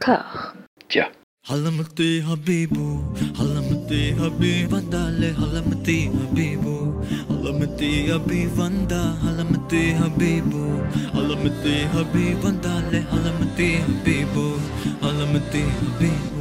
Cœur. Tiens. حلمتي حبيبو حلمتي حبيب دالي حلمتي حبيبو حلمتي حبيب دا حلمتي حبيبو حلمتي حبيب دالي حلمتي حبيبو حلمتي حبيبو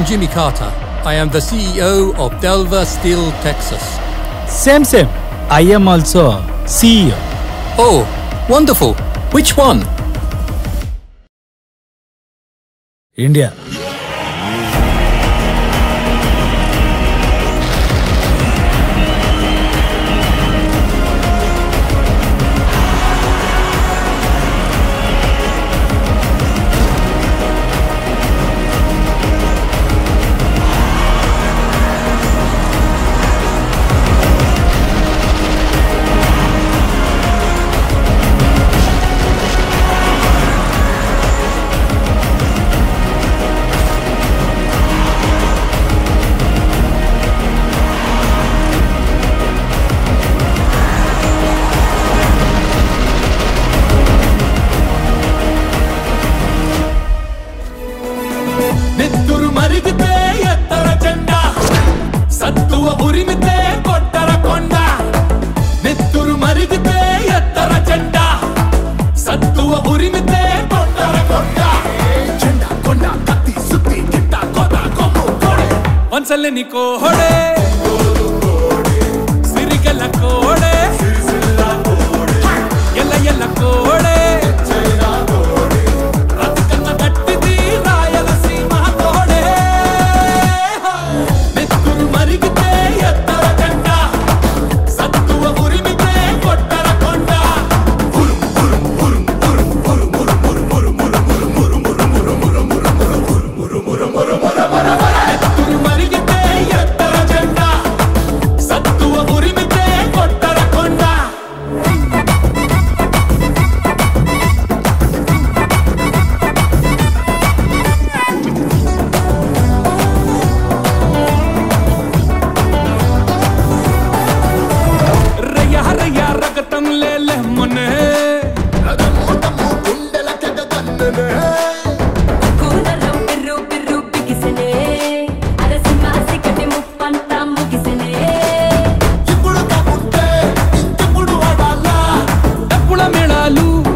am Jimmy Carter. I am the CEO of Delva Steel Texas. Same, same. I am also CEO. Oh, wonderful. Which one? India.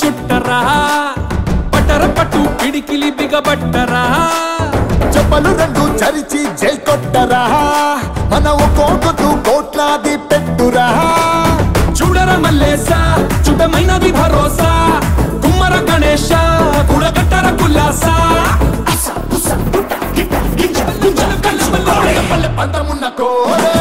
చుట్టరా పటర పట్టు పిడికిలి బిగబట్టరా చెప్పలు రెండు చరిచి జై కొట్టరా మన ఒక్కొక్కకు కోట్లాది పెట్టురా చూడర మల్లేసా చుట్టమైనది భరోసా కుమ్మర గణేష గుడగట్టర కుల్లాసా పంతమున్న కోరే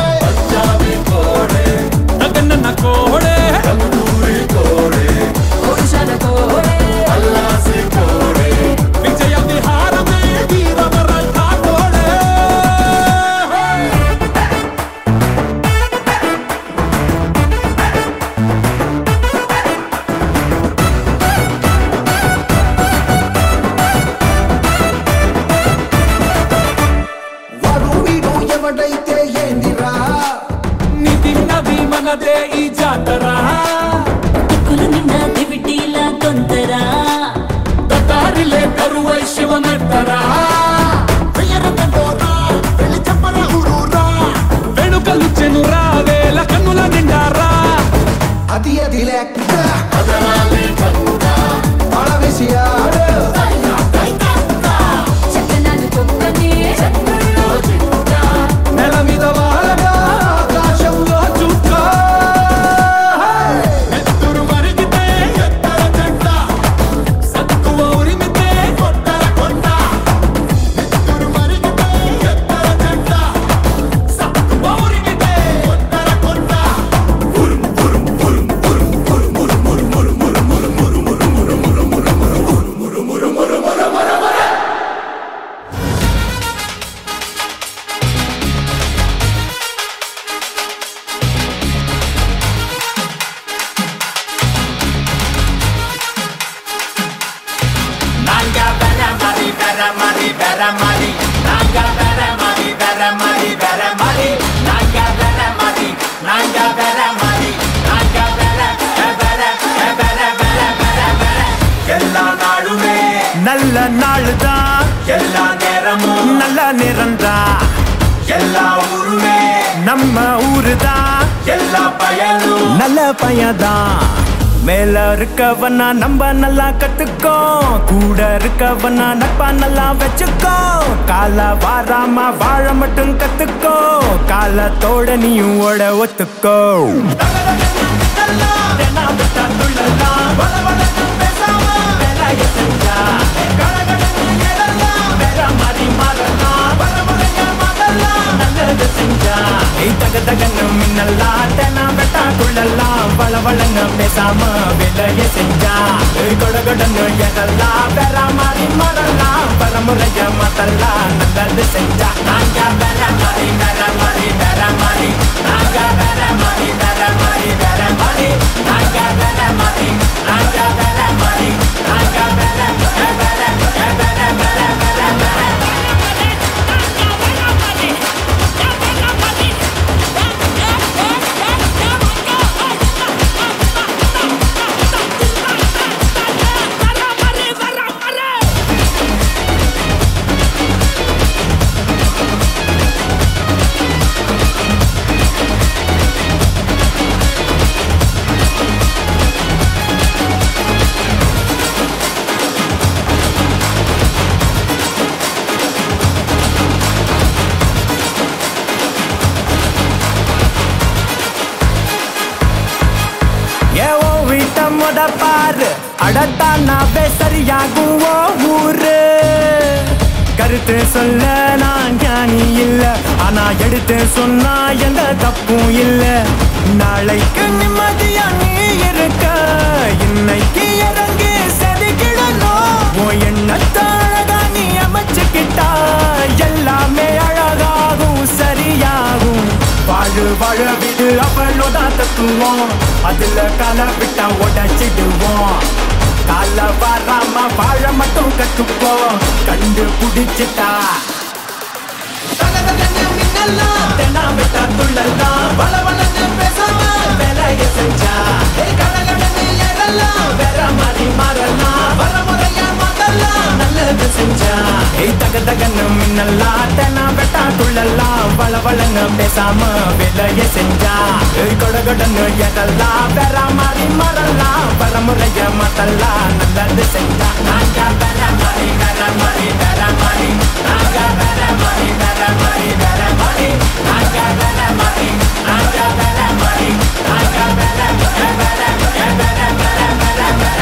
இருக்கவனா நம்ப நல்லா கத்துக்கோ. கூட இருக்கவனா நட்பா நல்லா வச்சுக்கோ. கால வாராம வாழ மட்டும் கத்துக்கோ. காலத்தோட நீயும் ஓட ஒத்துக்கோ. la la வீட்ட முத பாரு அடத்தானாவே சரியாகும் ஓ ஊரு. கருத்து சொல்ல நான் ஞானி இல்ல. ஆனா எடுத்து சொன்னா எந்த தப்பும் இல்ல. நாளைக்கு நிம்மதியா நீ இருக்க. இன்னைக்கு இறங்கி செதுக்கிடணும். எண்ணத்தான் வாழு வாழ விடு அவளோட தத்துவோம் அதுல கால விட்டா உடச்சிடுவோம் கால வராம வாழ மட்டும் கத்துப்போம் கண்டு பிடிச்சிட்டா. தென்னா விட்டா துள்ளலாம் வள பேசாம வேலைய செஞ்சா. வேற மாதிரி மாறலாம். வர எல்லாம் நல்லது செஞ்சா. ஏ தக தகன்னு மின்னல்லா தெனா வெட்டா துள்ளல்லா வள வளன்னு பேசாம விலைய செஞ்சா. கொட கொடன்னு எதல்லா பெற மாறி மறல்லா பரமுறைய மத்தல்லா நல்லது செஞ்சா. நாங்க பெற மாறி பெற மாறி பெற மாறி. நாங்க பெற மாறி பெற மாறி பெற மாறி. நாங்க பெற மாறி நாங்க பெற மாறி. நாங்க பெற பெற பெற பெற பெற பெற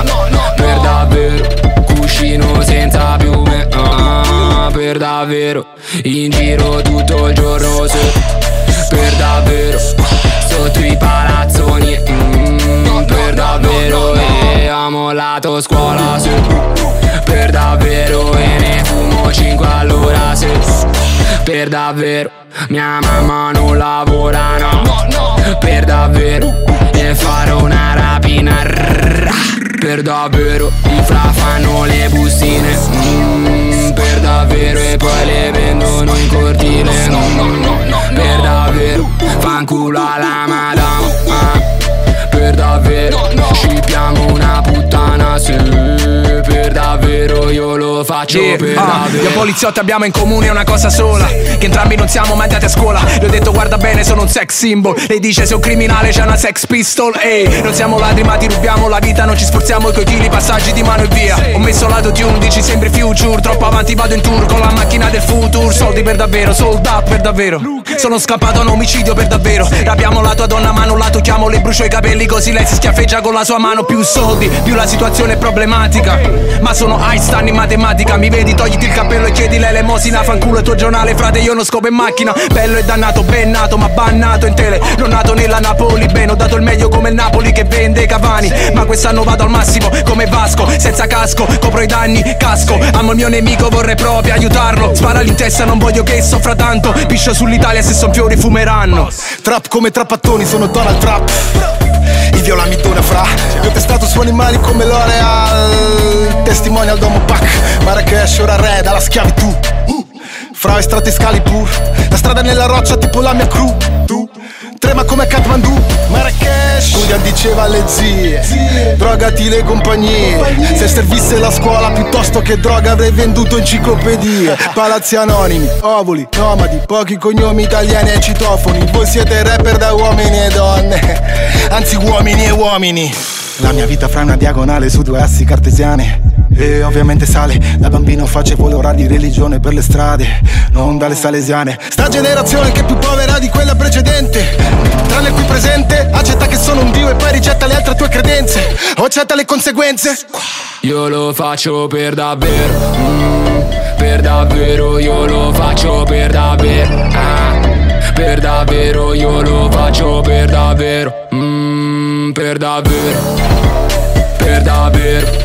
Cuscino senza piume ah, Per davvero In giro tutto il giorno su Per davvero Sotto i palazzoni mm, Per davvero E ha mollato scuola su Per davvero E ne fumo 5 all'ora se Per davvero Mia mamma non lavora no Per davvero Per davvero. I fra fanno le bustine mm, Per davvero E poi le vendono in cortile. Mm, Per davvero. Fanculo alla madama. ah. Per davvero. Scippiamo una puttana Se per davvero. Io lo faccio Yeah, per ah, davvero. Io poliziotti abbiamo in comune una cosa sola Che entrambi non siamo mai andati a scuola. Le ho detto guarda bene sono un sex symbol. Lei dice sei un criminale c'è una sex pistol Ehi, non siamo ladri ma ti rubiamo la vita Non ci sforziamo coi chili, passaggi di mano e via. Ho messo lato tune, dici sembri future Troppo avanti vado in tour con la macchina del futuro Soldi per davvero, sold up per davvero. Sono scappato a un omicidio per davvero. Rapiamo la tua donna ma non la tocchiamo Le brucio i capelli così lei si schiaffeggia con la sua mano Più soldi, più la situazione è problematica. Ma sono Einstein in matematica Mi vedi, togliti il cappello e chiedi l'elemosina Fanculo il tuo giornale, frate, io non scopo in macchina. Bello e dannato, ben nato, ma bannato in tele. Non nato nella Napoli, bene, ho dato il meglio come il Napoli che vende Cavani. Ma quest'anno vado al massimo, come Vasco Senza casco, copro i danni, casco. Amo il mio nemico, vorrei proprio aiutarlo. Spara in testa, non voglio che soffra tanto. Piscio sull'Italia, se son fiori fumeranno. Trap come trappattoni, sono Donald Trump I viola mi dona fra. Io ho testato su animali come L'Oreal. Testimonial Domo Pack Marrakesh ora re dalla schiavitù. Uh, Fra estratti Scalipur La strada nella roccia tipo la mia crew. Tu Trema come Kathmandu. Marrakesh. Julian diceva alle zie Drogati le compagnie. Se servisse la scuola piuttosto che droga avrei venduto enciclopedie. Palazzi anonimi, ovuli, nomadi Pochi cognomi italiani e citofoni. Voi siete rapper da uomini e donne. Anzi uomini e uomini La mia vita fra una diagonale su due assi cartesiane E ovviamente sale, da bambino facevo l'ora di religione per le strade, non dalle salesiane. Sta generazione che è più povera di quella precedente. Tranne qui presente, accetta che sono un dio e poi rigetta le altre tue credenze. O accetta le conseguenze. Io lo faccio per davvero, mm, per davvero, io lo faccio per davvero, ah, per davvero, io lo faccio per davvero, mm, Perdabir Perdabir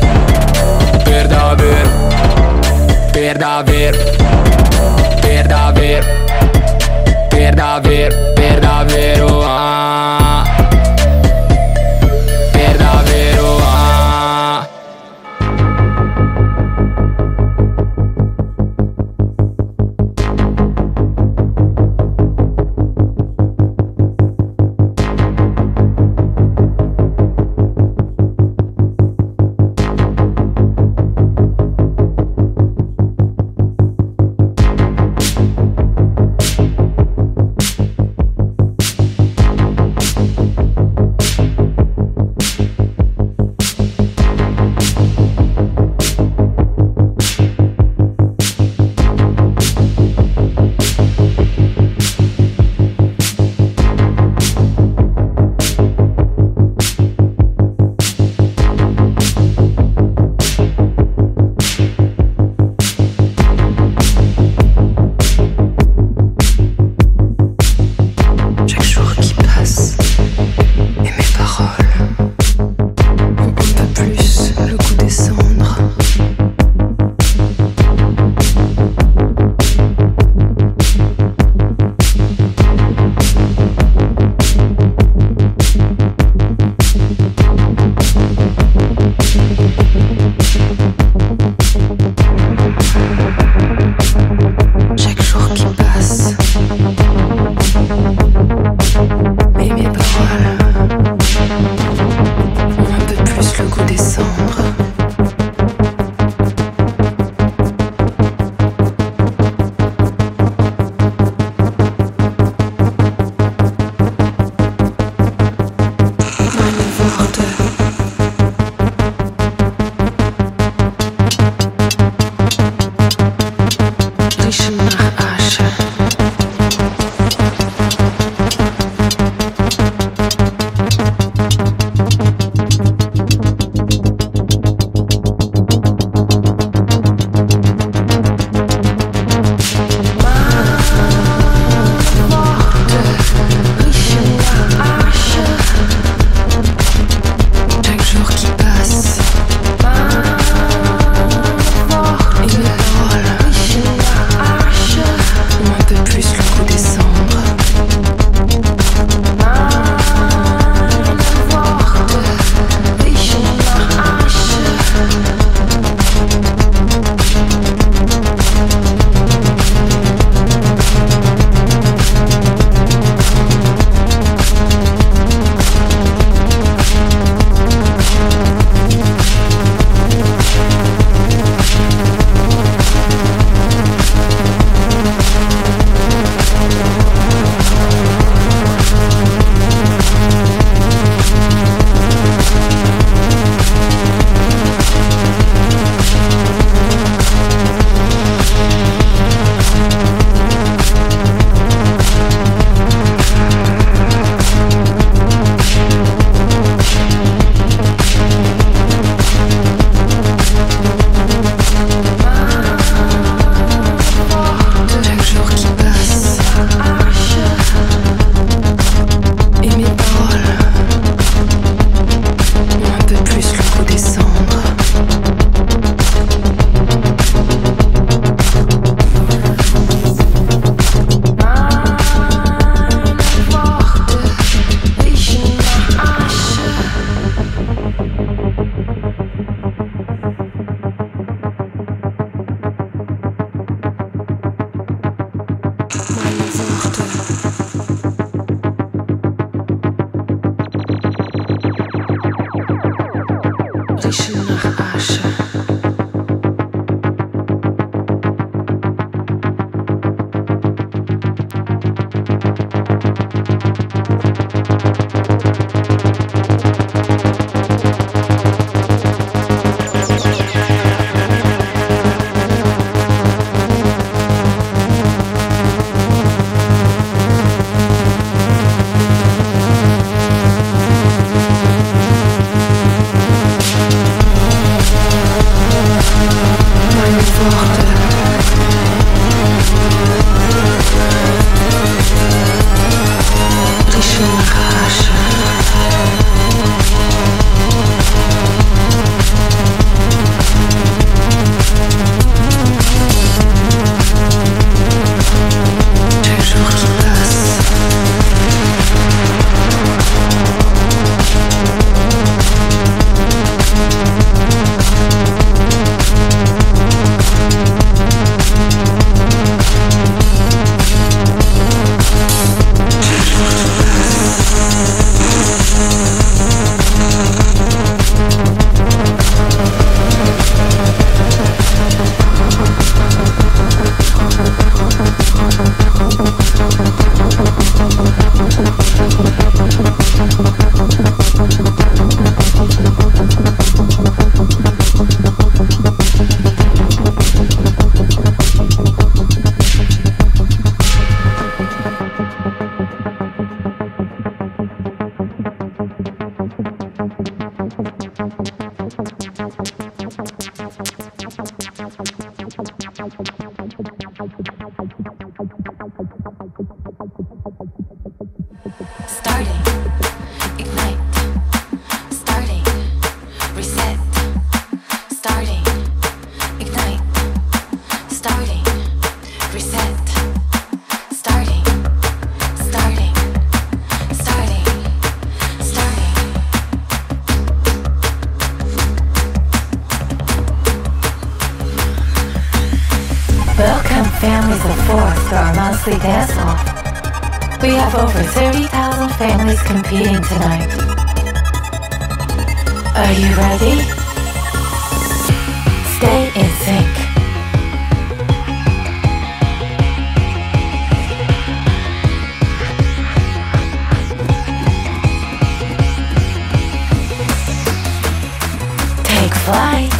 flight.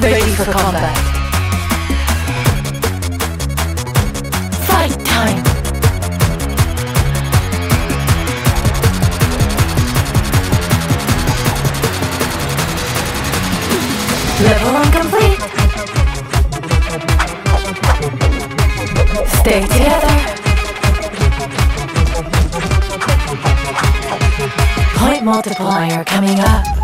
Ready for combat. multiplier coming up.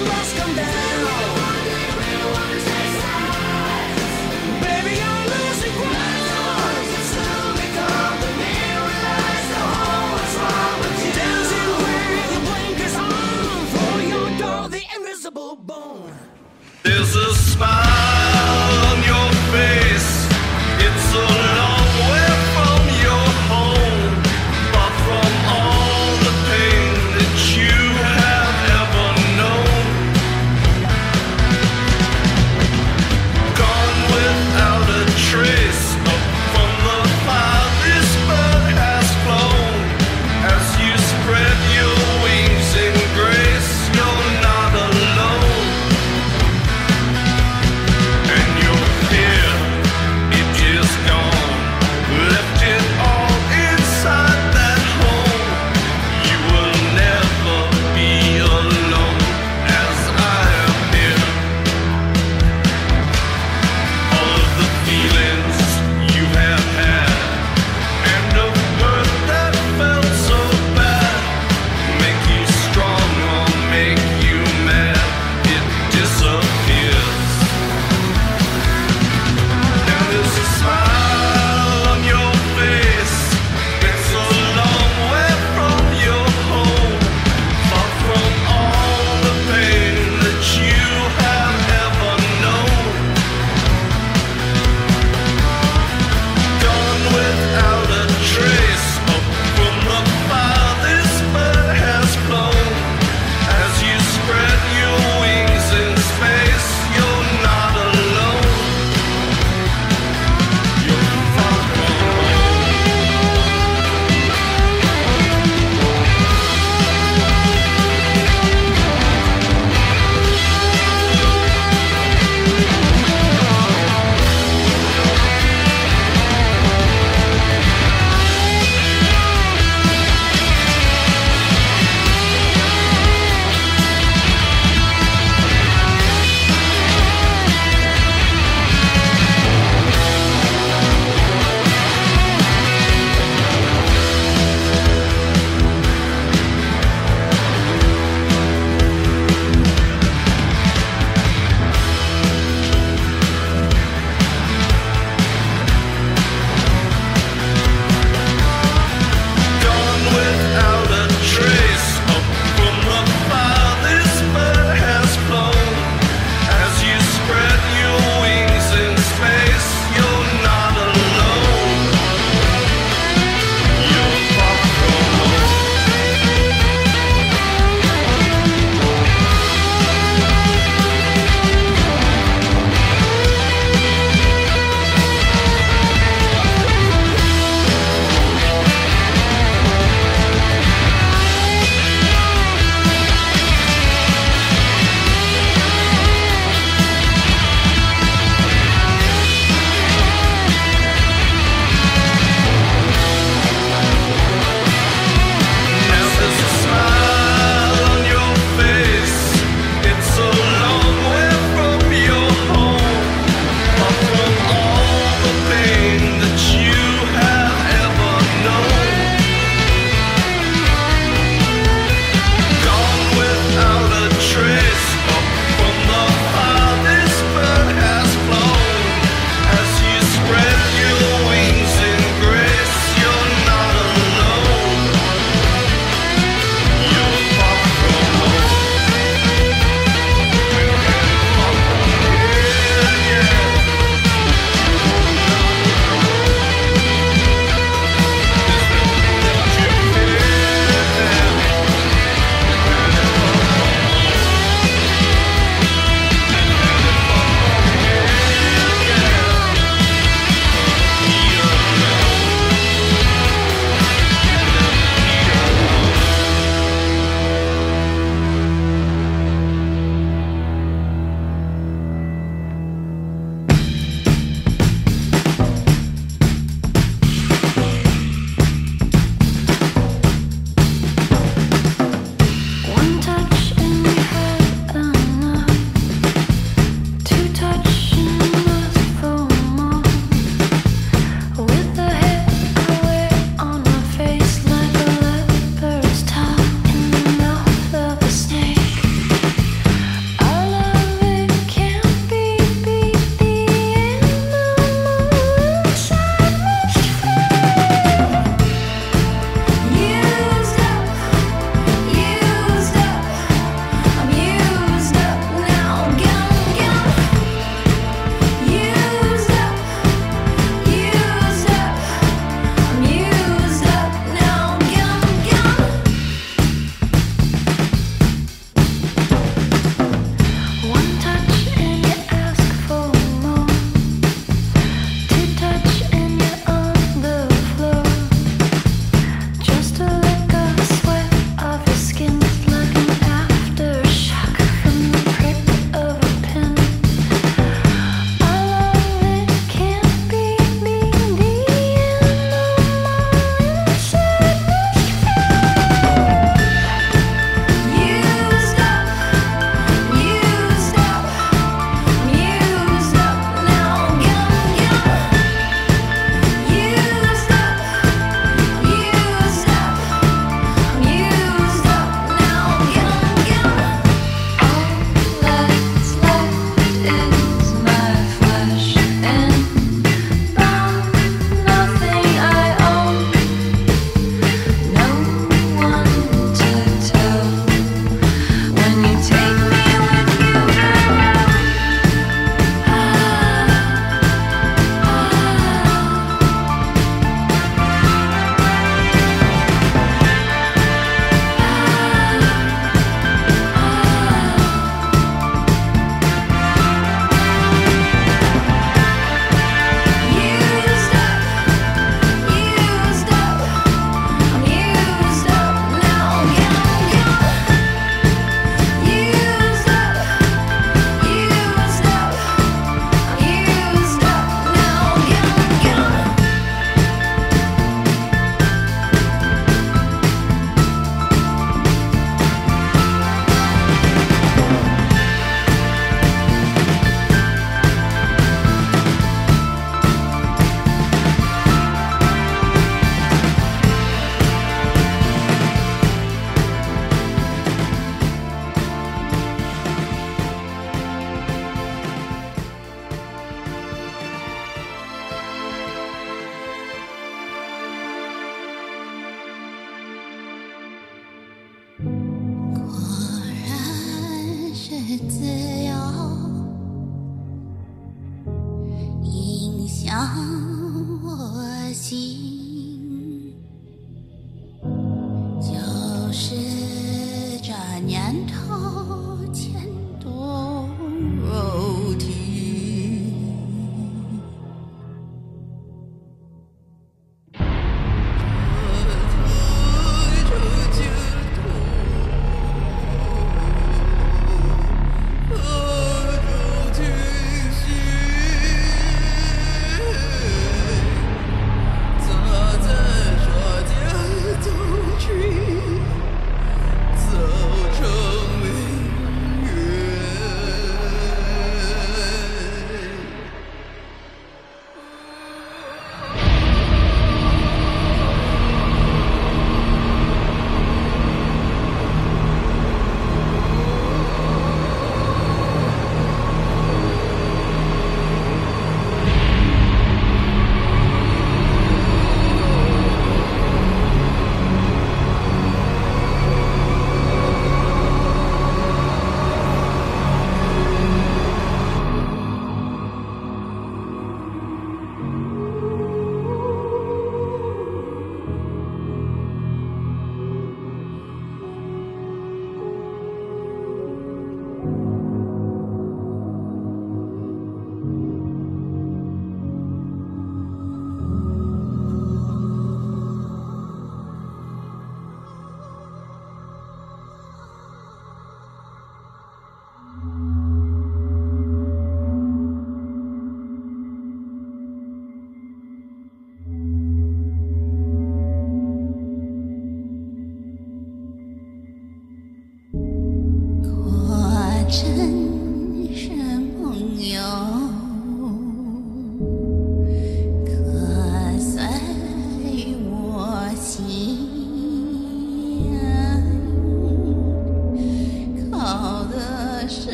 Must come down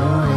Oh.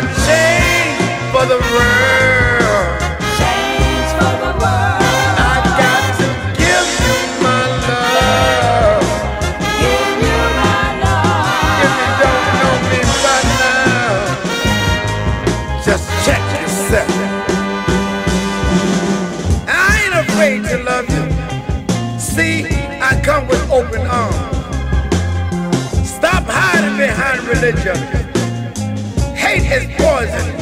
Gotta change for the world. I got to give you my love. give you my love. If you don't know me by now, just check yourself. I ain't afraid to love you. See, I come with open arms. Stop hiding behind religion poison.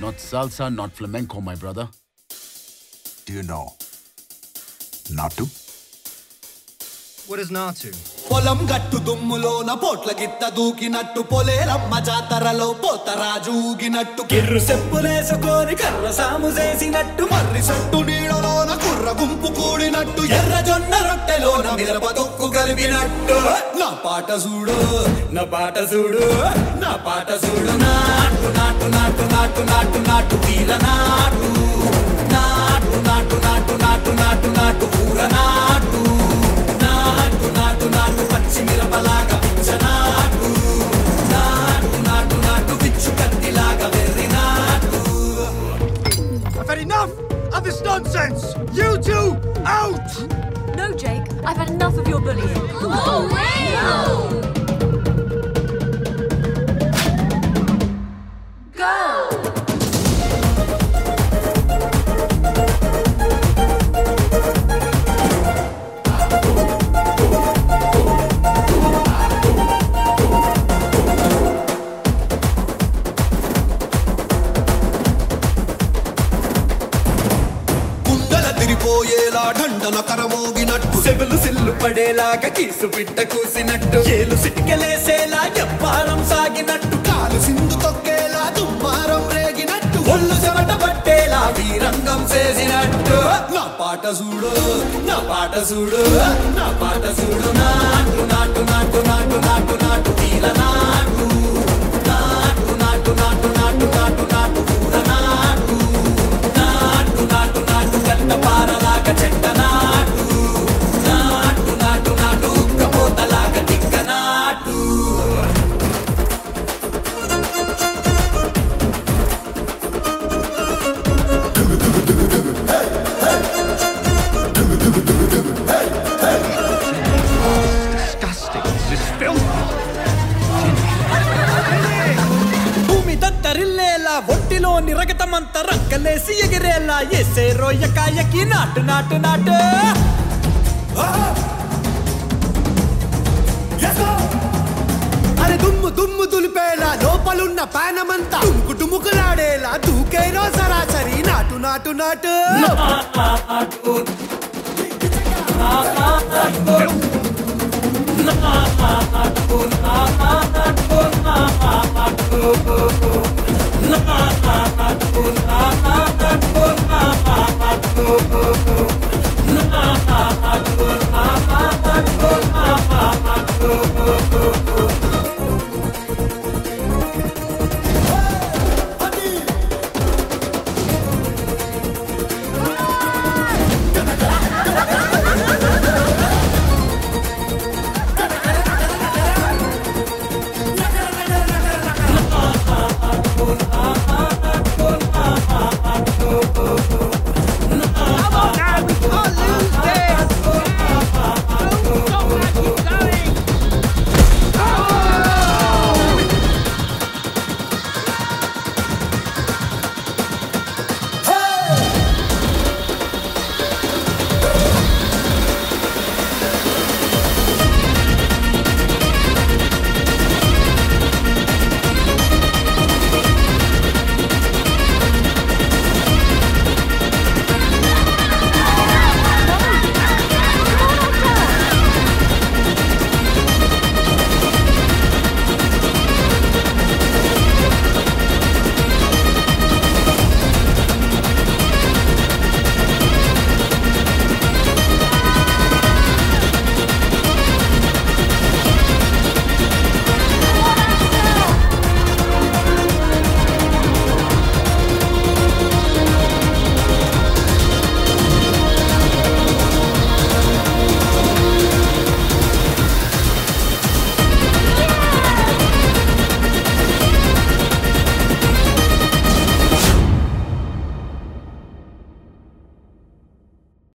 Not salsa, not flamenco, my brother. Do you know? Not to? What is Natu? పొలం గట్టు దుమ్ములోన పోట్ల గిత్త దూకినట్టు పొలేరమ్మ జాతరలో పోతరాజు ఊగినట్టు కిర్రు సెప్పులేసుకొని కర్ర సాము చేసినట్టు మర్రి సట్టు నీడలోన కుర్ర గుంపు కూడినట్టు ఎర్ర జొన్న రొట్టెలోన మిరప తొక్కు కలిపినట్టు నా పాట చూడు నా పాట చూడు నా పాట చూడు నాటు నాటు నాటు నాటు నాటు నాటు వీర నాటు నాటు నాటు నాటు నాటు నాటు నాటు కూర నాటు నాటు నాటు enough of this nonsense! You two, out! No, Jake, I've had enough of your bullying. Oh, Go! పడేలాగా కీసు బిడ్డ కూసినట్టు ఏలు సిటికలేసేలా జప్పారం సాగినట్టు కాలు సింధు తొక్కేలా దుమ్మారం రేగినట్టు ఒళ్ళు చెమట పట్టేలా వీరంగం చేసినట్టు నా పాట చూడు నా పాట చూడు నా పాట చూడు నాటు నాటు నాటు నాటు నాటు నాటు వీర నాటు నాటు నాటు నాటు నాటు నాటు నాటు నాటు నాటు నాటు నాటు గంట పారలాగా చెట్ట రెక్కలేసి ఎగిరేలా ఎసే రోయ్యక ఎక్కి నాటు నాటు నాటు అరే దుమ్ము దుమ్ము దులిపేలా లోపలున్న పానమంతా టుముకు టుముకులాడేలా దూకేనో సరాసరి నాటు నాటు నాటు నాటు Oh, oh, oh.